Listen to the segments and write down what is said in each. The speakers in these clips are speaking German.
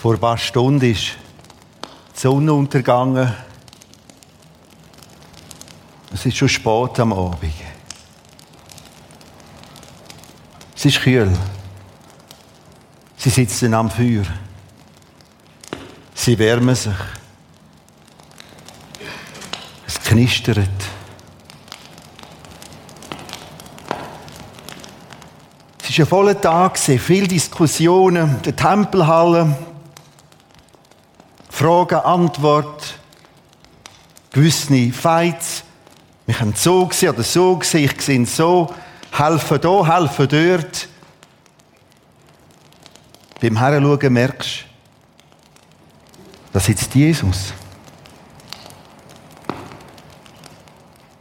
Vor ein paar Stunden ist die Sonne untergegangen. Es ist schon spät am Abend. Es ist kühl. Sie sitzen am Feuer. Sie wärmen sich. Es knistert. Es war ein voller Tag, viele Diskussionen, der Tempelhalle, Frage, Antwort, gewisse Fights. Wir können so sehen oder so sehen, ich sehe so, helfen hier, helfen dort. Beim Heranschauen merkst du, da sitzt Jesus.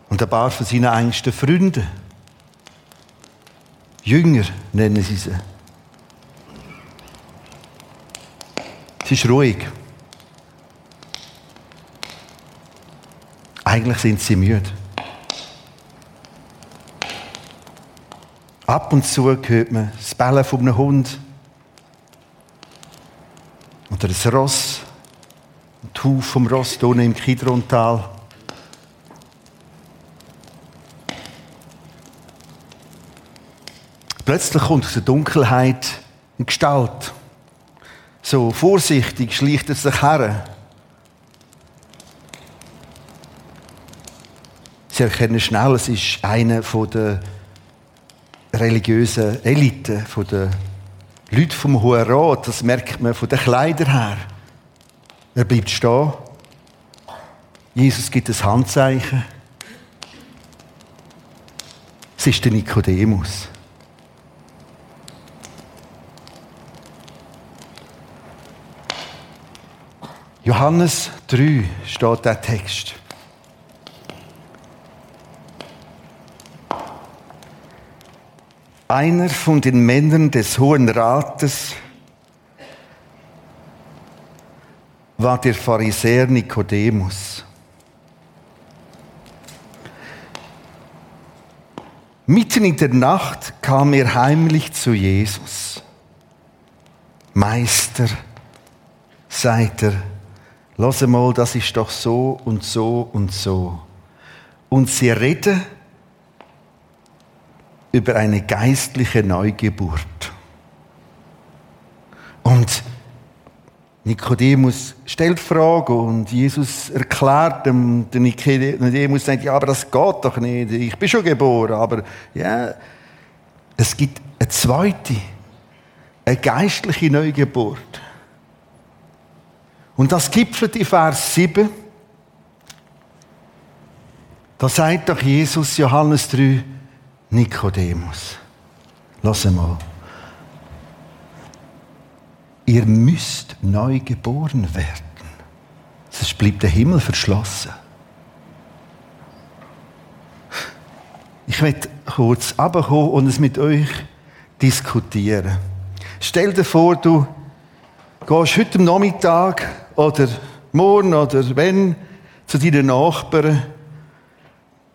Und ein paar von seinen engsten Freunden, Jünger nennen sie sie. Es ist ruhig. Eigentlich sind sie müde. Ab und zu hört man das Bellen von einem Hund oder ein Ross, ein Huf vom Ross unten im Kidrontal. Plötzlich kommt aus der Dunkelheit eine Gestalt. So vorsichtig schleicht er sich her. Sie erkennen schnell, es ist einer der religiösen Elite, der Leute vom Hohen Rat, das merkt man von den Kleidern her. Er bleibt stehen. Jesus gibt ein Handzeichen. Es ist der Nikodemus. Johannes 3 steht der Text. Einer von den Männern des Hohen Rates war der Pharisäer Nikodemus. Mitten in der Nacht kam er heimlich zu Jesus. Meister, sagt er, lass mal, das ist doch so und so und so. Und sie reden über eine geistliche Neugeburt. Und Nikodemus stellt Fragen und Jesus erklärt dem, der Nikodemus sagt, ja, aber das geht doch nicht, ich bin schon geboren, aber ja, es gibt eine zweite, eine geistliche Neugeburt. Und das gipfelt in Vers 7. Da sagt doch Jesus, Johannes 3, Nikodemus, lass mal. Ihr müsst neu geboren werden. Sonst bleibt der Himmel verschlossen. Ich möchte kurz runterkommen und es mit euch diskutieren. Stell dir vor, du gehst heute Nachmittag oder morgen oder wenn zu deinen Nachbarn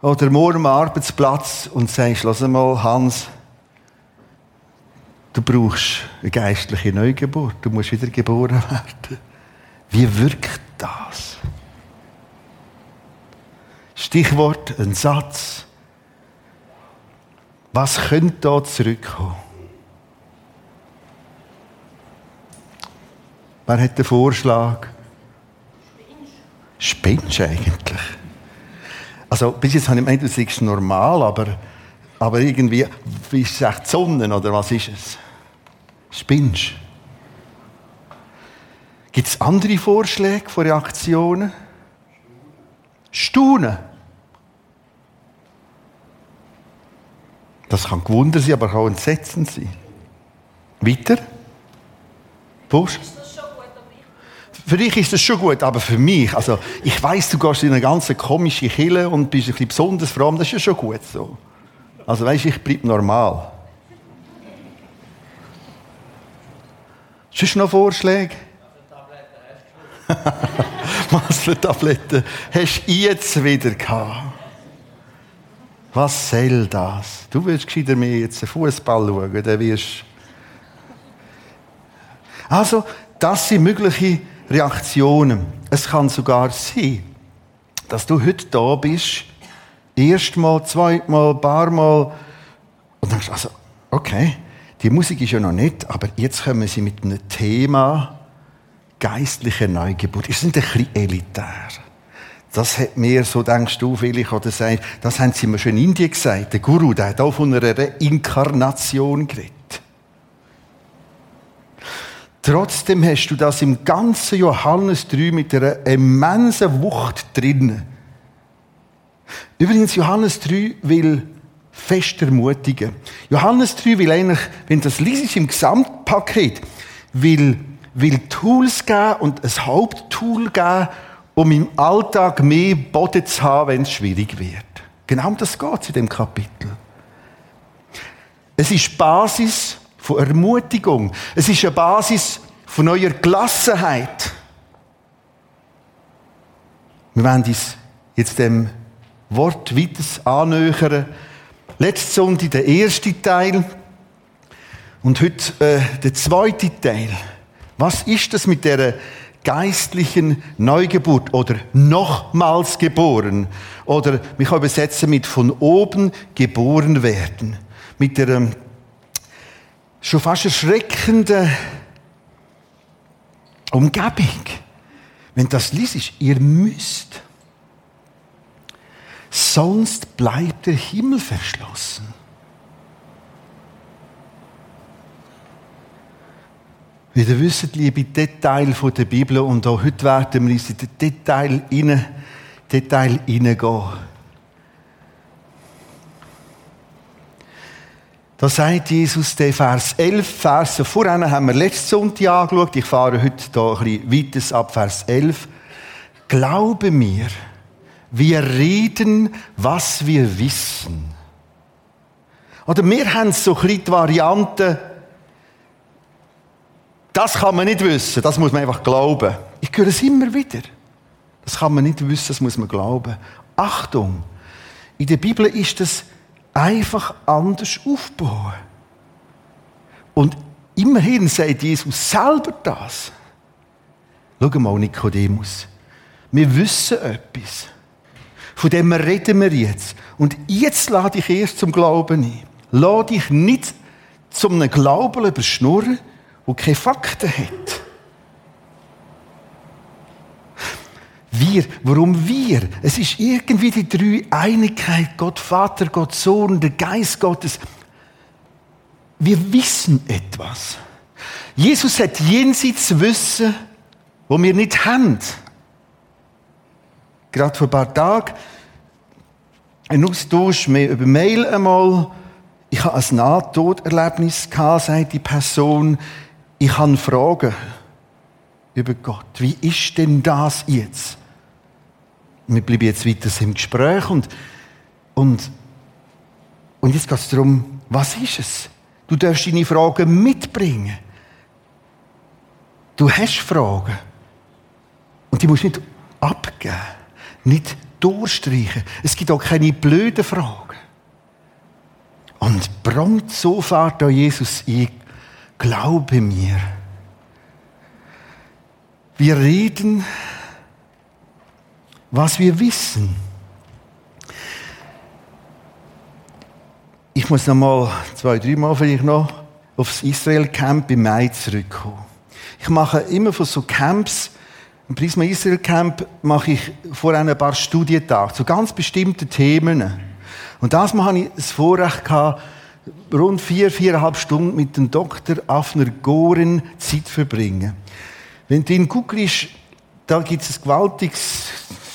oder morgen am Arbeitsplatz und sagst, lass mal, Hans, du brauchst eine geistliche Neugeburt, du musst wieder geboren werden. Wie wirkt das? Stichwort, ein Satz. Was könnte da zurückkommen? Wer hat den Vorschlag? Spinnst eigentlich? Also bis jetzt habe ich gemeint, du sagst normal, aber, aber irgendwie ist es echt Sonne oder was ist es? Spinnst Gibt es andere Vorschläge von Reaktionen? Staunen. Das kann gewundert sein, aber auch entsetzend sein. Weiter? Busch? Für dich ist das schon gut, aber für mich, also ich weiß, du gehst in eine ganz komische Kille und bist ein bisschen besonders fromm, das ist ja schon gut so. Also weißt, ich bleibe normal. Sonst noch Vorschläge? Was für Tabletten hast du jetzt wieder gehabt? Was soll das? Du willst gescheiter mehr jetzt Fußball schauen, dann wirst Also, Das sind mögliche Reaktionen. Es kann sogar sein, dass du heute da bist, erstmal, zweitmal, paarmal, und denkst, also, okay, die Musik ist ja noch nicht, aber jetzt kommen sie mit einem Thema geistliche Neugeburt. Ist nicht ein bisschen elitär? Das hat mir, so denkst du vielleicht, oder sagst, das haben sie mir schon in Indien gesagt. Der Guru, der hat auch von einer Inkarnation geredet. Trotzdem hast du das im ganzen Johannes 3 mit einer immensen Wucht drin. Übrigens, Johannes 3 will fest ermutigen. Johannes 3 will eigentlich, wenn das liest im Gesamtpaket, will, will Tools geben und ein Haupttool geben, um im Alltag mehr Boden zu haben, wenn es schwierig wird. Genau um das geht es in dem Kapitel. Es ist Basis von Ermutigung. Es ist eine Basis von eurer Gelassenheit. Wir werden uns jetzt dem Wort weiter annähern. Letzte Sonntag der erste Teil und heute äh, der zweite Teil. Was ist das mit der geistlichen Neugeburt oder nochmals geboren? Oder mich übersetzen mit von oben geboren werden. Mit der ähm, schon fast erschreckende Umgebung. Wenn das liest, ihr müsst. Sonst bleibt der Himmel verschlossen. Wie ihr wisst, liebe Detail der Bibel, und auch heute werden wir in den Detail hinein, Detail hineingehen. Da sagt Jesus, der Vers 11, Verse vorher haben wir letzten Sonntag angeschaut. Ich fahre heute hier ein bisschen weiter ab Vers 11. Glaube mir, wir reden, was wir wissen. Oder wir haben so ein die Variante, das kann man nicht wissen, das muss man einfach glauben. Ich höre es immer wieder. Das kann man nicht wissen, das muss man glauben. Achtung! In der Bibel ist das einfach anders aufbauen. Und immerhin sagt Jesus selber das. Schau mal, Nikodemus. Wir wissen etwas. Von dem reden wir jetzt. Und jetzt lade ich erst zum Glauben ein. Lade dich nicht zum Glauben überschnurren, der keine Fakten hat. Wir, warum wir? Es ist irgendwie die drei Einigkeit, Gott Vater, Gott Sohn, der Geist Gottes. Wir wissen etwas. Jesus hat jenseits Wissen, wo wir nicht haben. Gerade vor ein paar Tagen ein Austausch mehr über Mail einmal. Ich habe ein Nahtoderlebnis gehabt, sagt die Person. Ich habe Fragen über Gott. Wie ist denn das jetzt? Wir bleiben jetzt weiter im Gespräch und, und, und jetzt geht es darum, was ist es? Du darfst deine Fragen mitbringen. Du hast Fragen. Und die musst du nicht abgeben, nicht durchstreichen. Es gibt auch keine blöden Fragen. Und prompt so fährt da Jesus ein, glaube mir. Wir reden was wir wissen. Ich muss noch mal zwei, drei Mal vielleicht noch aufs Israel-Camp im Mai zurückkommen. Ich mache immer von so Camps, im Prisma Israel Camp mache ich vor ein paar Studientage zu ganz bestimmten Themen. Und das Mal hatte ich das Vorrecht gehabt, rund vier, viereinhalb Stunden mit dem Dr. Afner Goren Zeit verbringen. Wenn du ihn googelst, da gibt es ein gewaltiges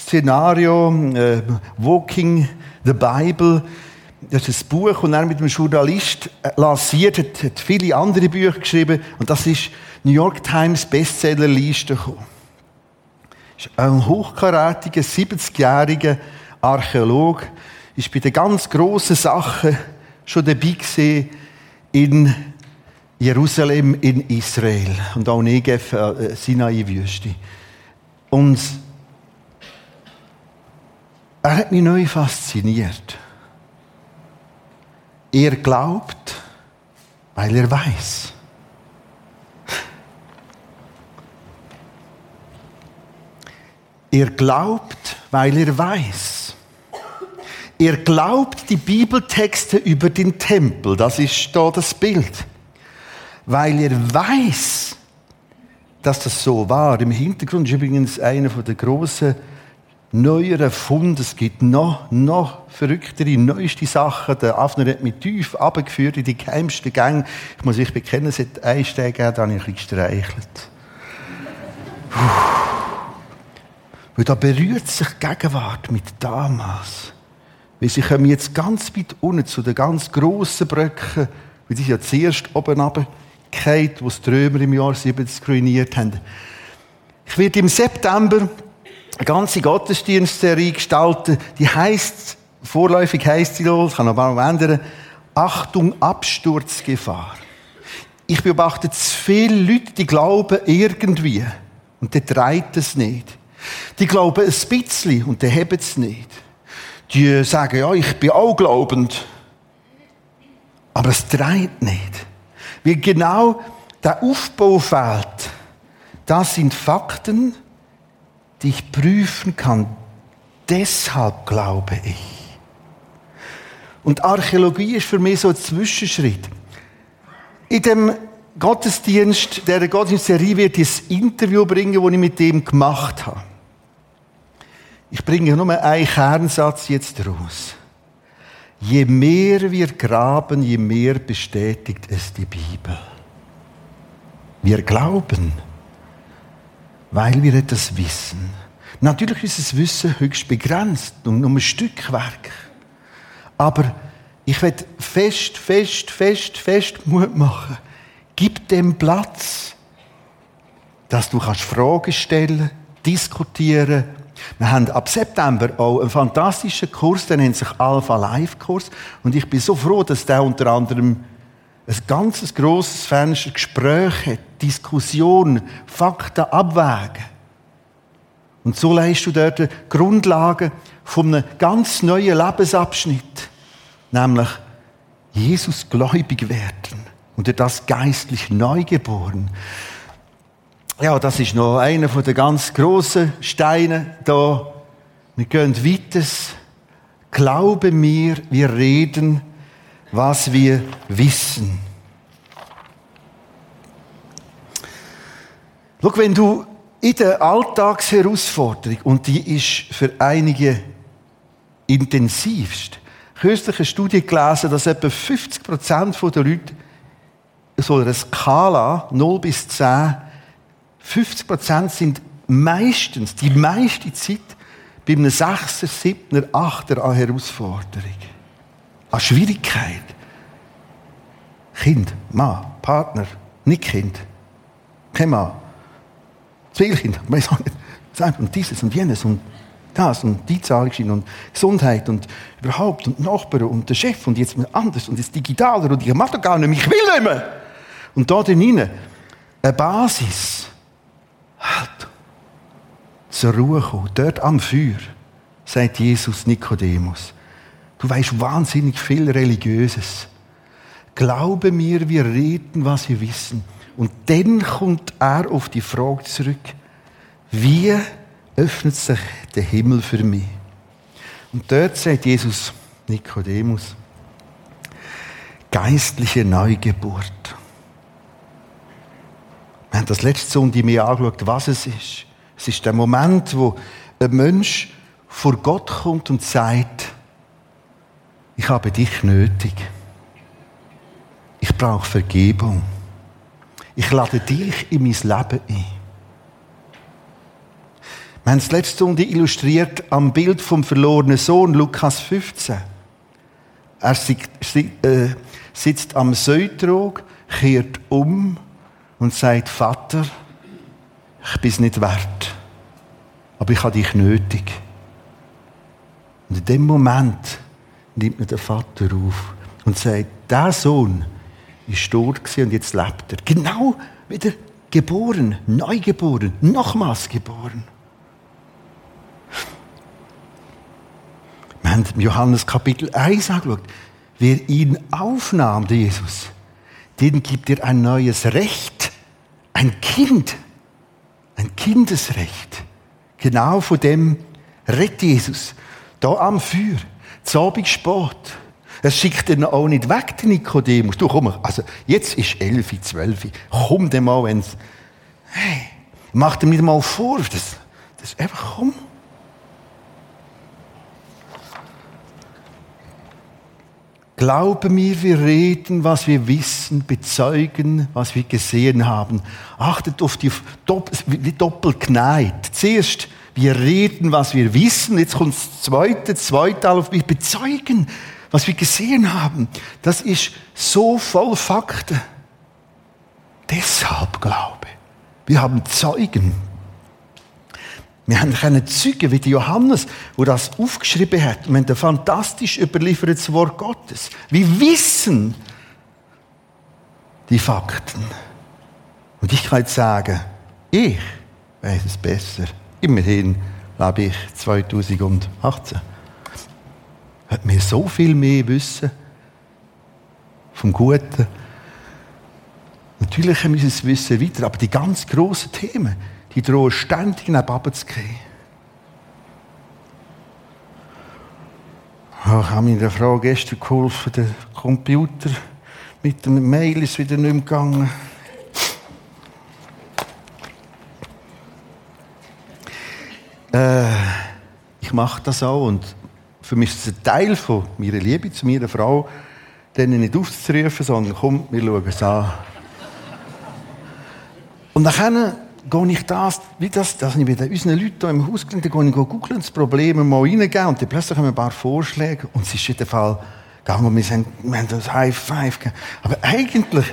Szenario, äh, Walking the Bible. Das ist ein Buch, und er mit einem Journalist äh, lanciert, hat, hat viele andere Bücher geschrieben, und das ist New York Times Bestsellerliste gekommen. Ist ein hochkarätiger, 70-jähriger Archäolog, ist bei den ganz grossen Sachen schon dabei gewesen in Jerusalem, in Israel und auch Negev, äh, Sinai-Wüste. Und er hat mich neu fasziniert. Er glaubt, weil er weiß. Er glaubt, weil er weiß. Er glaubt die Bibeltexte über den Tempel, das ist da das Bild, weil er weiß, dass das so war. Im Hintergrund ist übrigens einer der großen neueren Funde. Es gibt noch, noch verrücktere, neueste Sachen. Der Afner hat mich tief abgeführt in die geheimsten Gänge. Ich muss mich bekennen, es hat einen Steg gegeben, da habe ich ein bisschen gestreichelt. Weil da berührt sich die Gegenwart mit damals. Weil sie kommen jetzt ganz weit unten zu den ganz grossen Brücken, weil sie ja zuerst oben runtergefallen, wo die Römer im Jahr 70 ruiniert haben. Ich werde im September eine ganze Gottesdienstserie gestalten, die heißt, vorläufig heißt sie noch, kann aber auch ändern, Achtung, Absturzgefahr. Ich beobachte zu viele Leute, die glauben irgendwie, und der treibt es nicht. Die glauben ein bisschen, und die haben es nicht. Die sagen, ja, ich bin auch glaubend. Aber es treibt nicht. Wie genau der Aufbau fehlt, das sind Fakten, die ich prüfen kann. Deshalb glaube ich. Und Archäologie ist für mich so ein Zwischenschritt. In dem Gottesdienst, der Gottesdienstserie wird ich ein Interview bringen, das ich mit dem gemacht habe. Ich bringe nur einen Kernsatz jetzt raus. Je mehr wir graben, je mehr bestätigt es die Bibel. Wir glauben weil wir etwas wissen. Natürlich ist das Wissen höchst begrenzt und nur ein Stückwerk. Aber ich werde fest, fest, fest, fest Mut machen. Gib dem Platz, dass du kannst Fragen stellen, diskutieren. Wir haben ab September auch einen fantastischen Kurs, der nennt sich Alpha Live Kurs. Und ich bin so froh, dass der unter anderem ein ganzes grosses Fenster Gespräche, Diskussion, Fakten abwägen. Und so leist du dort die Grundlagen von einem ganz neuen Lebensabschnitt, nämlich Jesus gläubig werden und das geistlich neugeboren. Ja, das ist noch einer den ganz grossen Steinen da. Wir gehen weiter. Glaube mir, wir reden was wir wissen. Schau, wenn du in der Alltagsherausforderung, und die ist für einige intensivst, kürzlich eine Studie gelesen, dass etwa 50 Prozent der Leute so einer Skala 0 bis 10, 50 Prozent sind meistens, die meiste Zeit, bei einem 6er, 7er, 8er an Herausforderung an Schwierigkeit. Kind, Mann, Partner, nicht Kind, kein Mann, zwei Kinder, weiß auch nicht, und dieses und jenes und das und die Zahlungschiene und Gesundheit und überhaupt und Nachbarn und der Chef und jetzt anders und jetzt digitaler und ich mache doch gar nicht mehr, ich will nicht mehr. Und da drinnen eine Basis, halt, zur Ruhe kommen, dort am Feuer, sagt Jesus Nikodemus. Du weißt wahnsinnig viel Religiöses. Glaube mir, wir reden, was wir wissen. Und dann kommt er auf die Frage zurück, wie öffnet sich der Himmel für mich? Und dort sagt Jesus Nikodemus, geistliche Neugeburt. Wir haben das letzte Sonntag mir angeschaut, was es ist. Es ist der Moment, wo ein Mensch vor Gott kommt und sagt, ich habe dich nötig. Ich brauche Vergebung. Ich lade dich in mein Leben ein. Wir haben es letzte Stunde illustriert am Bild vom verlorenen Sohn, Lukas 15. Er äh, sitzt am Säutrog, kehrt um und sagt, Vater, ich bin es nicht wert, aber ich habe dich nötig. Und in dem Moment nimmt mir der Vater auf und sagt, der Sohn ist tot und jetzt lebt er. Genau wieder geboren, neugeboren, nochmals geboren. Wir haben im Johannes Kapitel 1 angeschaut. Wer ihn aufnahm, der Jesus, den gibt er ein neues Recht. Ein Kind. Ein Kindesrecht. Genau von dem redet Jesus. Da am Feuer. Zu Abend spät. Er schickt ihn auch nicht weg, den Nikodemus. Du komm, also jetzt ist elf, zwölf. Komm dem mal, wenn's, hey, mach dir nicht mal vor. Das, das einfach, komm. Glaube mir, wir reden, was wir wissen, bezeugen, was wir gesehen haben. Achtet auf die, doppelt geneigt. Zuerst, wir reden, was wir wissen. Jetzt kommt das zweite, zweite auf wir bezeugen, was wir gesehen haben. Das ist so voll Fakten. Deshalb Glaube. Wir haben Zeugen. Wir haben keine Zeugen wie Johannes, wo das aufgeschrieben hat. Wir haben ein fantastisch überliefertes Wort Gottes. Wir wissen die Fakten. Und ich kann jetzt sagen, ich weiß es besser. Immerhin lebe ich 2018. Hat mir so viel mehr Wissen vom Guten. Natürlich haben wir das Wissen weiter, aber die ganz grossen Themen, die drohen ständig neben zu gehen. Ich habe meiner Frau gestern geholfen, der Computer mit dem Mail ist wieder nicht mehr gegangen. Äh, ich mache das auch und für mich ist es ein Teil von meiner Liebe zu meiner Frau, denen nicht aufzurufen, sondern komm, wir schauen es an. Und dann gehe ich das, wie das, das ich bei unseren Leuten hier im Haus gelernt, dann gehe ich googeln, das Problem mal reingeben und dann plötzlich haben ein paar Vorschläge und es ist dem Fall gegangen wir, sind, wir haben das High Five gegeben. Aber eigentlich,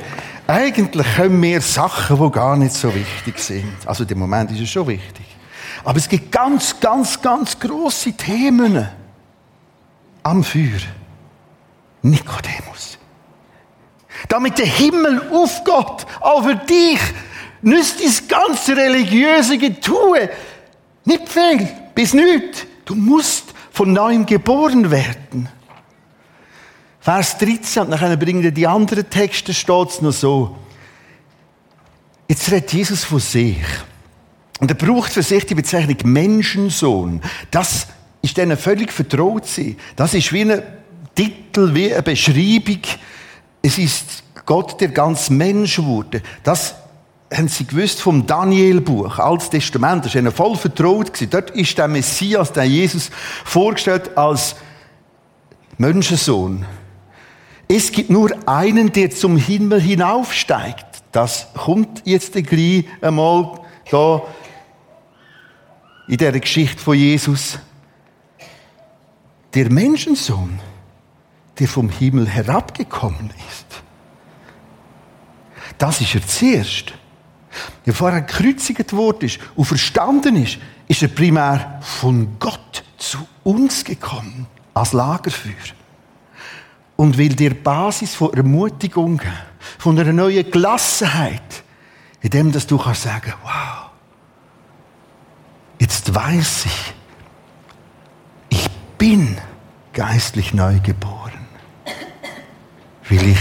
eigentlich können wir Sachen, die gar nicht so wichtig sind. Also im Moment ist es schon wichtig. Aber es gibt ganz, ganz, ganz große Themen am Feuer. Nikodemus. Damit der Himmel aufgeht, auch für dich, nützt das ganze religiöse Getue nicht viel, bis nicht. Du musst von neuem geboren werden. Vers 13, und dann bringen wir die anderen Texte, steht es noch so. Jetzt redet Jesus von sich. Und er braucht für sich die Bezeichnung Menschensohn. Das ist denen völlig vertraut sein. Das ist wie ein Titel, wie eine Beschreibung. Es ist Gott, der ganz Mensch wurde. Das haben sie gewusst vom Daniel-Buch, Altes Testament, das ist ihnen voll vertraut. Dort ist der Messias, der Jesus, vorgestellt als Menschensohn. Es gibt nur einen, der zum Himmel hinaufsteigt. Das kommt jetzt gleich einmal da in der Geschichte von Jesus. Der Menschensohn, der vom Himmel herabgekommen ist. Das ist er zuerst. Bevor er gekreuzigt worden ist und verstanden ist, ist er primär von Gott zu uns gekommen, als Lagerfeuer. Und will dir Basis von Ermutigung von einer neuen Gelassenheit, indem dass du kannst sagen, wow, jetzt weiß ich, ich bin geistlich neu geboren, weil ich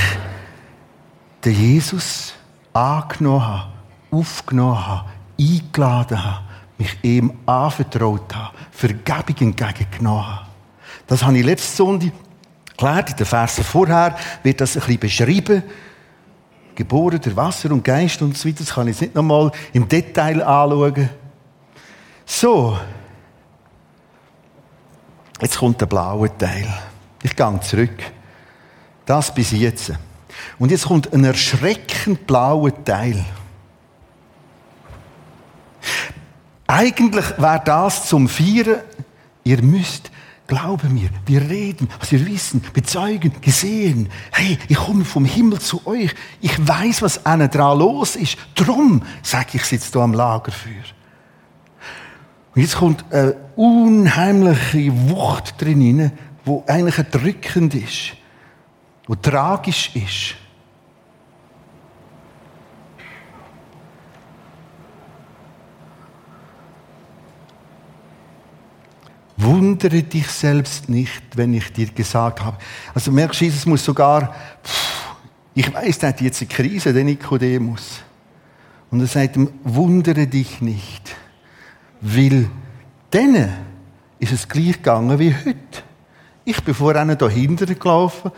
den Jesus angenommen habe aufgenommen habe, eingeladen habe, mich ihm anvertraut habe, Vergebung entgegengenommen habe. Das habe ich letzte Sonntag erklärt. In den Versen vorher wird das ein bisschen beschrieben. Geboren durch Wasser und Geist und so weiter. Das kann ich jetzt nicht nochmal im Detail anschauen. So. Jetzt kommt der blaue Teil. Ich gehe zurück. Das bis jetzt. Und jetzt kommt ein erschreckend blauer Teil. Eigentlich wäre das zum Vieren. Ihr müsst, glaube mir, wir reden, was wir wissen, bezeugen, gesehen. Hey, ich komme vom Himmel zu euch. Ich weiß, was einer dran los ist. Drum sage ich, sitze hier am Lagerfeuer. Und jetzt kommt eine unheimliche Wucht drin, wo eigentlich erdrückend ist, wo tragisch ist. Wundere dich selbst nicht, wenn ich dir gesagt habe. Also merkst du, Jesus muss sogar, pff, ich weiß, der hat jetzt eine Krise, der Nikodemus. Und er sagt ihm, wundere dich nicht, weil Denen ist es gleich gegangen wie heute. Ich bin vorhin hier hinten gelaufen.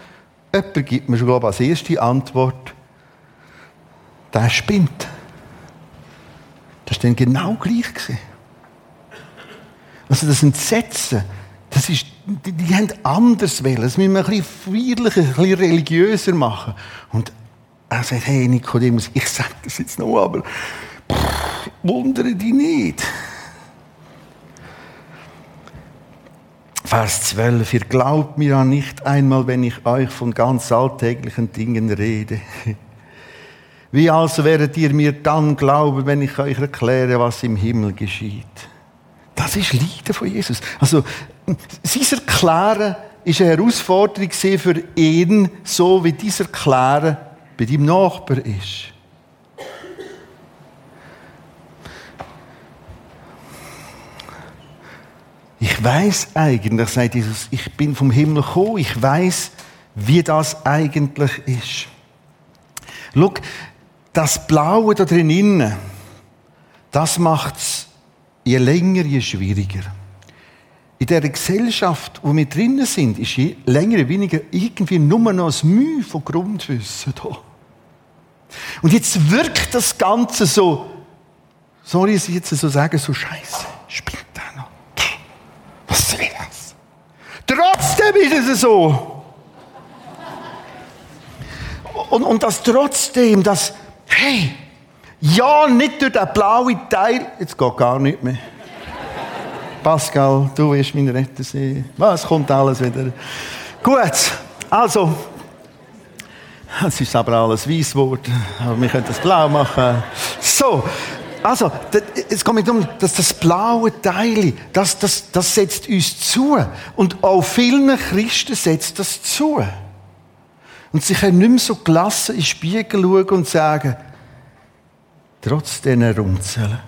Jemand gibt mir schon, glaube ich, als erste Antwort, der spinnt. Das war dann genau gleich. Also das Entsetzen, das ist, die, die haben anders wollen. Das müssen wir ein bisschen feierlicher, ein bisschen religiöser machen. Und er sagt, hey Nikodemus, ich sage das jetzt noch, aber pff, wundere dich nicht. Vers 12, ihr glaubt mir ja nicht einmal, wenn ich euch von ganz alltäglichen Dingen rede. Wie also werdet ihr mir dann glauben, wenn ich euch erkläre, was im Himmel geschieht? Das ist Leiden von Jesus. Also, sein Erklären ist eine Herausforderung für ihn, so wie dieser Erklären bei deinem Nachbar ist. Ich weiß eigentlich, sagt Jesus, ich bin vom Himmel gekommen, ich weiß, wie das eigentlich ist. Schau, das Blaue da drinnen, das macht es je länger, je schwieriger. In der Gesellschaft, wo wir drinnen sind, ist je länger, je weniger irgendwie nur noch ein Mühe von Grundwissen da. Und jetzt wirkt das Ganze so, sorry, ich jetzt so sagen, so scheiße, spinnt der noch. Was soll das? Trotzdem ist es so. Und, und das trotzdem, das, hey, ja, nicht durch den blauen Teil, jetzt geht gar nicht mehr. Pascal, du wirst mein Retter sein. Was kommt alles wieder? Gut, also, es ist aber alles weiß geworden, aber wir können das blau machen. So, also, es geht mir darum, dass das blaue Teil, das, das, das setzt uns zu. Und auch vielen Christen setzt das zu. Und sie können nicht mehr so gelassen in den Spiegel schauen und sagen, trotz diesen Runzeln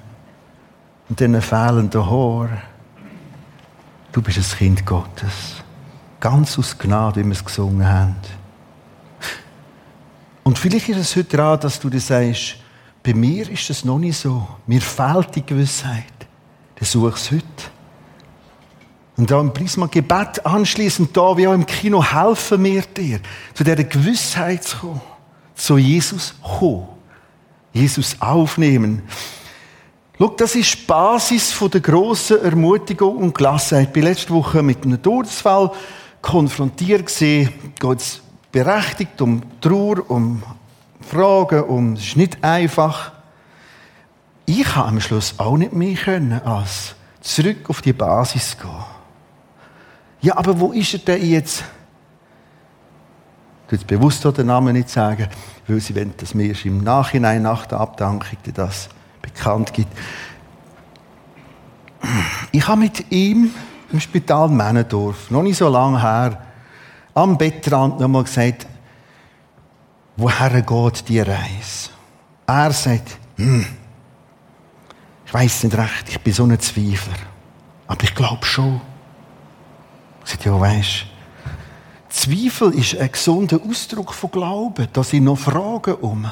und diesen fehlenden Haaren, du bist ein Kind Gottes. Ganz aus Gnade, wie wir es gesungen haben. Und vielleicht ist es heute dran, dass du dir sagst, bei mir ist es noch nicht so. Mir fehlt die Gewissheit. Dann such es heute. Und da im Prisma Gebet anschließend da, wie auch im Kino, helfen wir dir, zu dieser Gewissheit zu kommen. Zu Jesus kommen. Jesus aufnehmen. Schau, das ist die Basis der grossen Ermutigung und Gelassenheit. Ich bin letzte Woche mit einem Todesfall konfrontiert. Geht es berechtigt um Trauer, um Fragen, um, es ist nicht einfach. Ich habe am Schluss auch nicht mehr können, als zurück auf die Basis gehen. Ja, aber wo ist er denn jetzt? Ich jetzt bewusst den Namen nicht sagen, weil sie wollen, dass mir im Nachhinein, nach der Abdankung, das bekannt gibt. Ich habe mit ihm im Spital Männendorf, noch nicht so lange her, am Bettrand nochmal gesagt, woher geht die Reise? Er sagt, hm, ich weiß nicht recht, ich bin so ein Zweifler. Aber ich glaube schon. Ich sage, ja, weisst Zweifel ist ein gesunder Ausdruck von Glauben. Da sind noch Fragen um.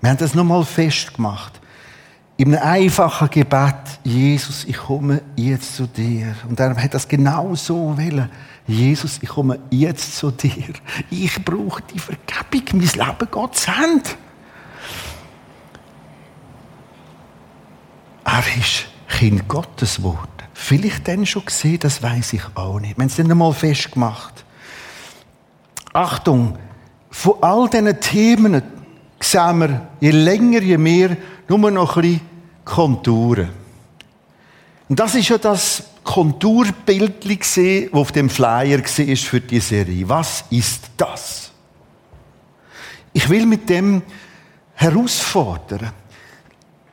Wir haben das nochmal festgemacht. In einem einfachen Gebet, Jesus, ich komme jetzt zu dir. Und er hat das genau so wollen. Jesus, ich komme jetzt zu dir. Ich brauche die Vergebung. Mein Leben zu Ende. Er ist Kind Gottes geworden. Vielleicht dann schon gesehen, das weiß ich auch nicht. Wir haben es dann einmal festgemacht. Achtung, von all diesen Themen sehen wir je länger, je mehr nur noch ein bisschen Konturen. Und das ist ja das Konturbild das auf dem Flyer war für die Serie. Was ist das? Ich will mit dem herausfordern.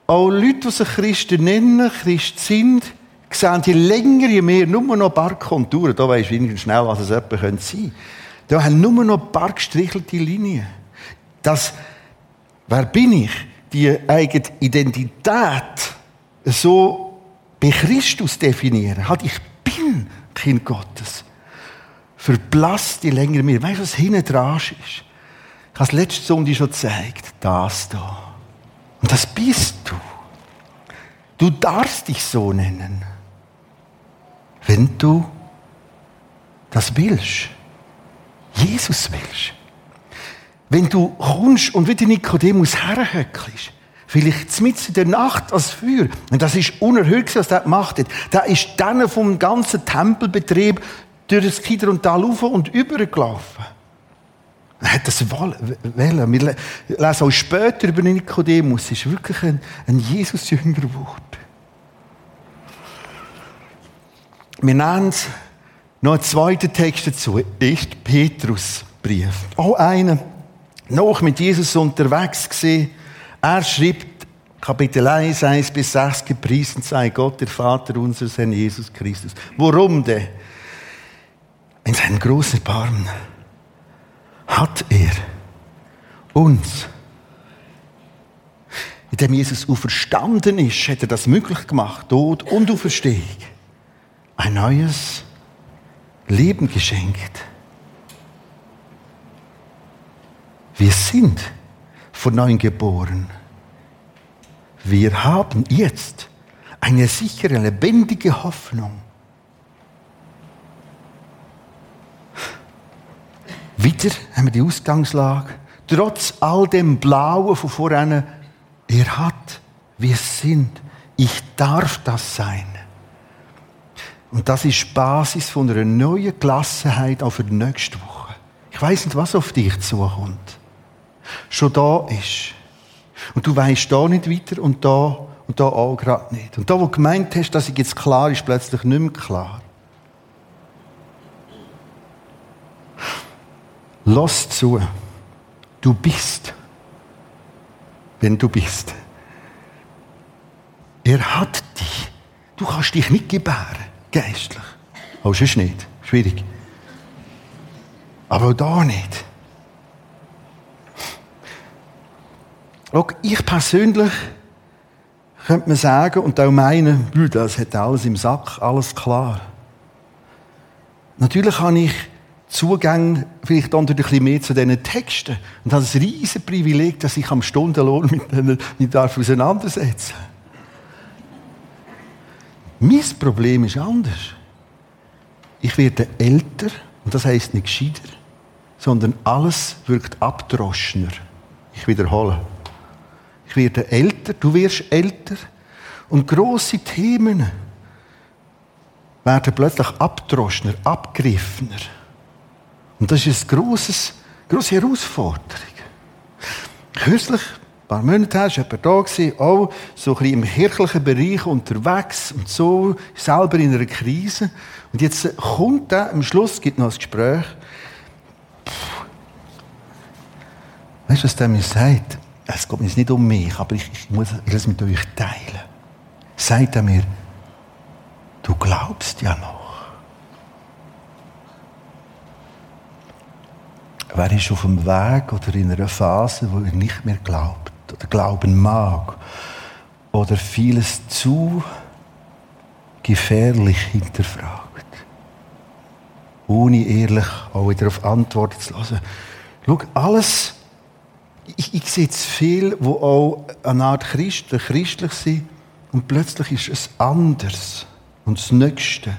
Auch Leute, die sich Christen nennen, Christ sind, sehen je länger, je mehr nur noch ein paar Konturen. Da weisst du schnell, was es etwa sein könnte. Da haben nur noch ein paar gestrichelte Linien. Das, wer bin ich? Die eigene Identität so bei Christus definieren. Halt, ich bin Kind Gottes. Verblasst die länger mir. Weißt du, was hinten dran ist? Ich habe es letzte Sonntag schon gezeigt. Das da. Und das bist du. Du darfst dich so nennen. wenn du das willst. Jesus willst. Wenn du kommst und wieder Nikodemus herhöckelst, vielleicht mit in der Nacht als Feuer, und das ist unerhört, was der gemacht hat, der ist dann vom ganzen Tempelbetrieb durch das Kider und Tal rauf und übergelaufen. Er hat das wählen. Wir lesen auch später über Nikodemus. Es ist wirklich ein, ein Jesus-Jünger geworden. Wir nennen noch einen zweiten Text dazu. Ist Petrusbrief. Auch einer, noch mit Jesus unterwegs gesehen. Er schreibt Kapitel 1, 1 bis 6, gepriesen sei Gott, der Vater unseres Herrn Jesus Christus. Warum denn? In seinem großen Erbarmen hat er uns, indem Jesus auferstanden ist, hat er das möglich gemacht, Tod und Auferstehung, ein neues Leben geschenkt. Wir sind von neuem geboren. Wir haben jetzt eine sichere, lebendige Hoffnung. Wieder haben wir die Ausgangslage. Trotz all dem Blauen von vorhin, er hat, wir sind, ich darf das sein. Und das ist Basis von einer neuen Gelassenheit auch für die nächste Woche. Ich weiß nicht, was auf dich zukommt. Schon da ist. Und du weißt da nicht weiter und da und da auch gerade nicht. Und da, wo du gemeint hast, dass ich jetzt klar ist, plötzlich nicht mehr klar. Lass zu. Du bist, wenn du bist. Er hat dich. Du kannst dich nicht gebären, geistlich. Aber sonst nicht. Schwierig. Aber auch da nicht. Ich persönlich könnte man sagen und auch meinen, das hat alles im Sack, alles klar. Natürlich habe ich Zugang vielleicht unter ein bisschen mehr zu diesen Texten. Und habe ein riesen Privileg, dass ich am Stundenlohn mit denen mich darf auseinandersetzen Mein Problem ist anders. Ich werde älter, und das heißt nicht gescheiter, sondern alles wirkt abdroschener. Ich wiederhole. Ich werde älter, du wirst älter, und große Themen werden plötzlich abdroschener, abgriffener. Und das ist eine grosse Herausforderung. Kürzlich, ein paar Monate her, war jemand da, auch so ein bisschen im kirchlichen Bereich unterwegs und so, selber in einer Krise. Und jetzt kommt er, am Schluss gibt noch ein Gespräch. Weißt du, was der mir sagt? Es geht mir nicht um mich, aber ich, ich muss es mit euch teilen. Sagt er mir, du glaubst ja noch. Wer ist auf dem Weg oder in einer Phase, wo er nicht mehr glaubt oder glauben mag oder vieles zu gefährlich hinterfragt, ohne ehrlich auch wieder auf Antworten zu lassen. Schau, alles, ich, ich sehe jetzt viel, wo auch eine Art Christen, christlich sind und plötzlich ist es anders und das Nächste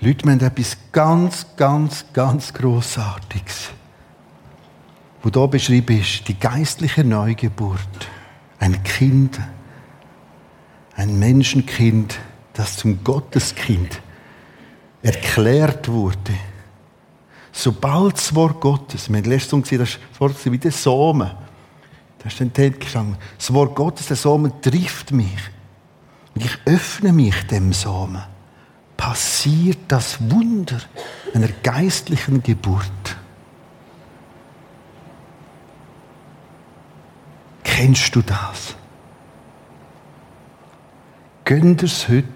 Leute, wir haben etwas ganz, ganz, ganz Grossartiges, wo hier beschrieben ist, die geistliche Neugeburt. Ein Kind, ein Menschenkind, das zum Gotteskind erklärt wurde. Sobald das Wort Gottes, wir haben letztens gesehen, das Wort wie der Samen, da ist dann gestanden, das Wort Gottes, der Samen trifft mich. Und ich öffne mich dem Samen passiert das Wunder einer geistlichen Geburt. Kennst du das? Gönn es heute.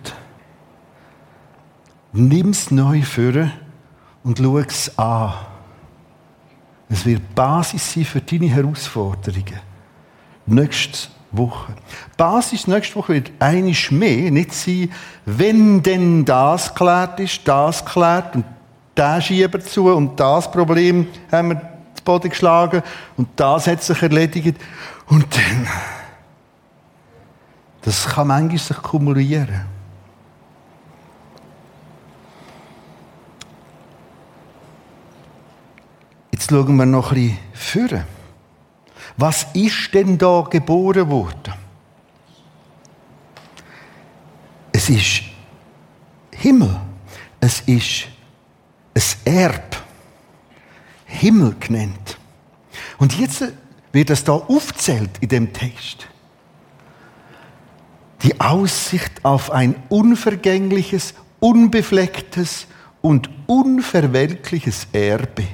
Nimm es neu vor und schau es an. Es wird Basis sein für deine Herausforderungen. Nächstes Woche. Basis nächste Woche wird einisch mehr nicht sein, wenn denn das geklärt ist, das geklärt und der Schieber zu und das Problem haben wir zu Boden geschlagen und das hat sich erledigt und dann das kann manchmal sich kumulieren. Schauen wir noch ein bisschen führen. Was ist denn da geboren worden? Es ist Himmel. Es ist ein Erb. Himmel genannt. Und jetzt wird es da aufzählt in dem Text. Die Aussicht auf ein unvergängliches, unbeflecktes und unverwelkliches Erbe,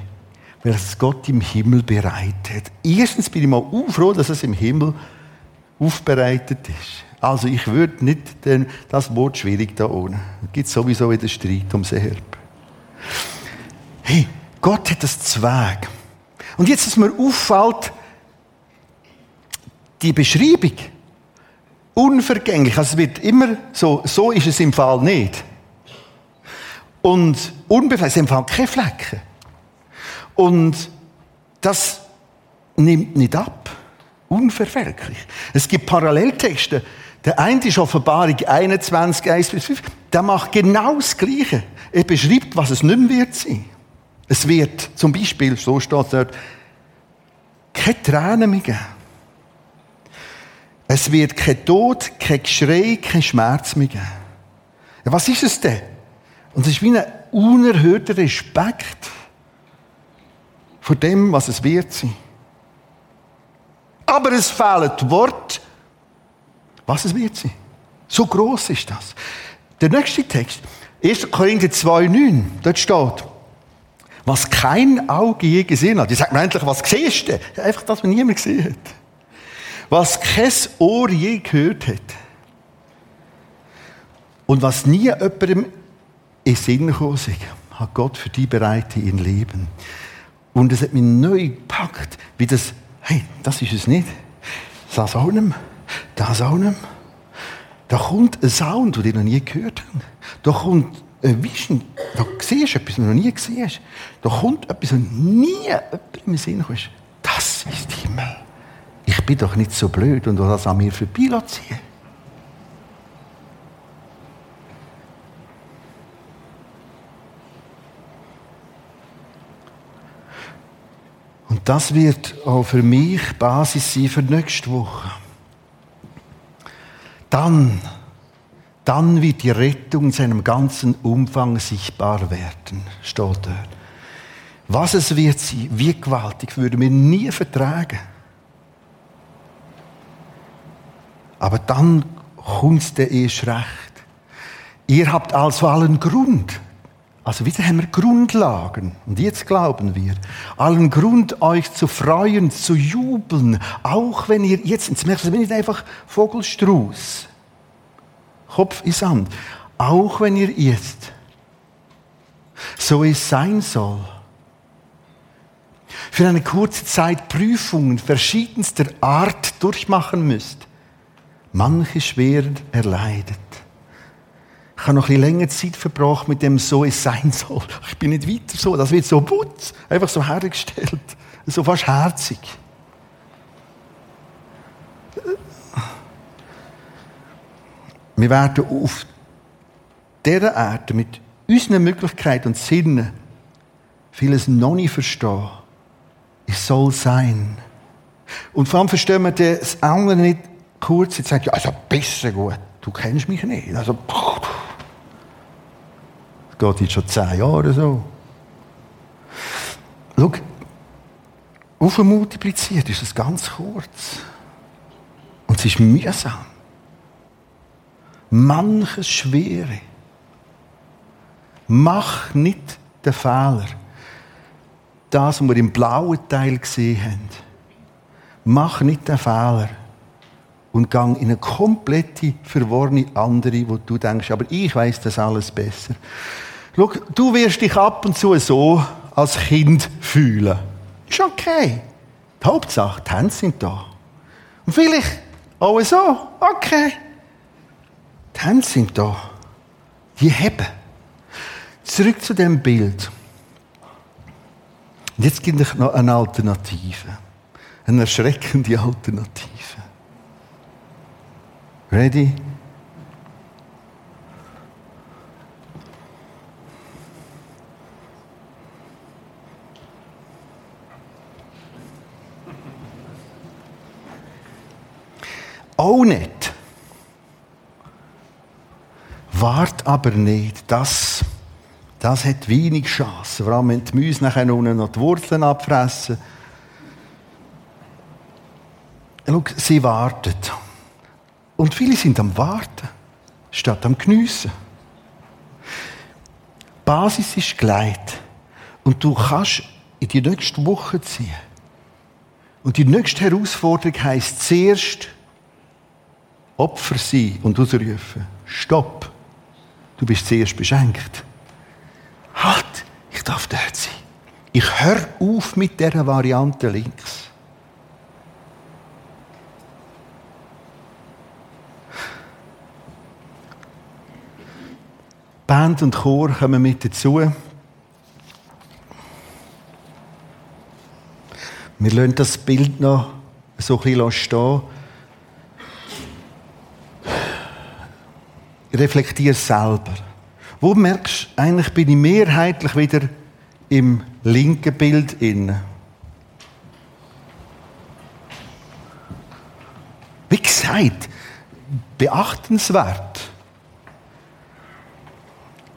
welches Gott im Himmel bereitet. Erstens bin ich mal froh, dass es im Himmel aufbereitet ist. Also ich würde nicht den, das Wort schwierig da ohne. Es gibt sowieso wieder Streit ums Erbe. Hey, Gott hat das Zweig. Und jetzt, dass mir auffällt, die Beschreibung, unvergänglich, also es wird immer so, so ist es im Fall nicht. Und unbefleckt, im Fall keine Flecken. Und das nimmt nicht ab. Unverfälschlich. Es gibt Paralleltexte. Der eine ist Offenbarung 21, 1 bis 5. Der macht genau das Gleiche. Er beschreibt, was es nicht mehr wird sein. Es wird zum Beispiel, so steht dort, keine Tränen mehr geben. Es wird kein Tod, kein Geschrei, kein Schmerz mehr geben. Ja, was ist es denn? Und es ist wie ein unerhörter Respekt vor dem, was es wird sein. Aber es fehlen die Worte, was es wird sein. So groß ist das. Der nächste Text, 1. Korinther 2,9, dort steht, was kein Auge je gesehen hat. Ich sage mir endlich, was siehst du? Einfach das, was niemand gesehen hat. Was kein Ohr je gehört hat. Und was nie jemandem in Sinn gekommen hat Gott für die bereit in Leben. Und es hat mich neu gepackt, wie das, hey, das ist es nicht. Das auch nicht mehr. Das auch nicht mehr. Da kommt ein Sound, den ich noch nie gehört habe. Da kommt ein Vision, da siehst du etwas, was du noch nie gesehen hast. Da kommt etwas, was nie im Sinn kommt. Das ist Himmel. Ich bin doch nicht so blöd und das an mir vorbeiziehen. Und das wird auch für mich Basis sein für nächste Woche. Dann dann wird die Rettung in seinem ganzen Umfang sichtbar werden, steht dort. Was es wird sein, wie gewaltig, würden wir nie vertragen. Aber dann kommt es erst recht. Ihr habt also allen Grund, also wieder haben wir Grundlagen, und jetzt glauben wir, allen Grund, euch zu freuen, zu jubeln, auch wenn ihr jetzt, jetzt merkt ihr, nicht einfach Vogelstrauß, Kopf in Sand. Auch wenn ihr jetzt so es sein soll. Für eine kurze Zeit Prüfungen verschiedenster Art durchmachen müsst. Manche schwer erleidet. Ich habe noch ein bisschen länger Zeit verbracht mit dem so es sein soll. Ich bin nicht weiter so. Das wird so putz, einfach so hergestellt. So fast herzig. Wir werden auf dieser Erde mit unseren Möglichkeiten und Sinnen vieles noch nicht verstehen. Es soll sein. Und vor allem verstehen wir das andere nicht kurz. Jetzt sagt ja, also besser gut. Du kennst mich nicht. Also, das geht jetzt schon zehn Jahre so. Schau, aufmultipliziert ist es ganz kurz. Und es ist mühsam manches Schwere. Mach nicht den Fehler. Das, was wir im blauen Teil gesehen haben. Mach nicht den Fehler. Und gang in eine komplette, verworrene andere, wo du denkst, aber ich weiß das alles besser. Schau, du wirst dich ab und zu so als Kind fühlen. Ist okay. Die Hauptsache, die Hände sind da. Und vielleicht auch so. Okay. Die Hände sind da. Die heben. Zurück zu dem Bild. Und jetzt gibt es noch eine Alternative. Eine erschreckende Alternative. Ready? Auch nicht. Wart aber nicht. Das, das hat wenig Chance. Vor allem, wenn die Mäuse nachher unten noch die Wurzeln abfressen. Schau, sie warten. Und viele sind am Warten, statt am Geniessen. Die Basis ist gelegt. Und du kannst in die nächste Woche ziehen. Und die nächste Herausforderung heisst zuerst Opfer sein und ausrufen. Stopp! Du bist zuerst beschenkt. Halt! Ich darf dort sein. Ich höre auf mit dieser Variante links. Band und Chor kommen mit dazu. Wir lassen das Bild noch so ein bisschen stehen. Reflektier selber. Wo merkst du, eigentlich bin ich mehrheitlich wieder im linken Bild inne. Wie gesagt, beachtenswert.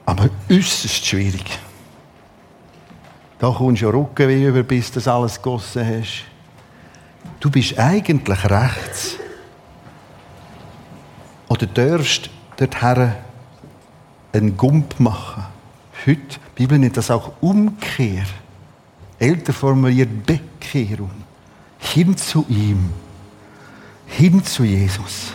Aber äußerst schwierig. Da kommst du ja Rückenweh über, bis du das alles gegossen hast. Du bist eigentlich rechts. Oder darfst dorthin einen Gump machen. Heute, die Bibel nennt das auch Umkehr. Älter formuliert Bekehrung. Hin zu ihm. Hin zu Jesus.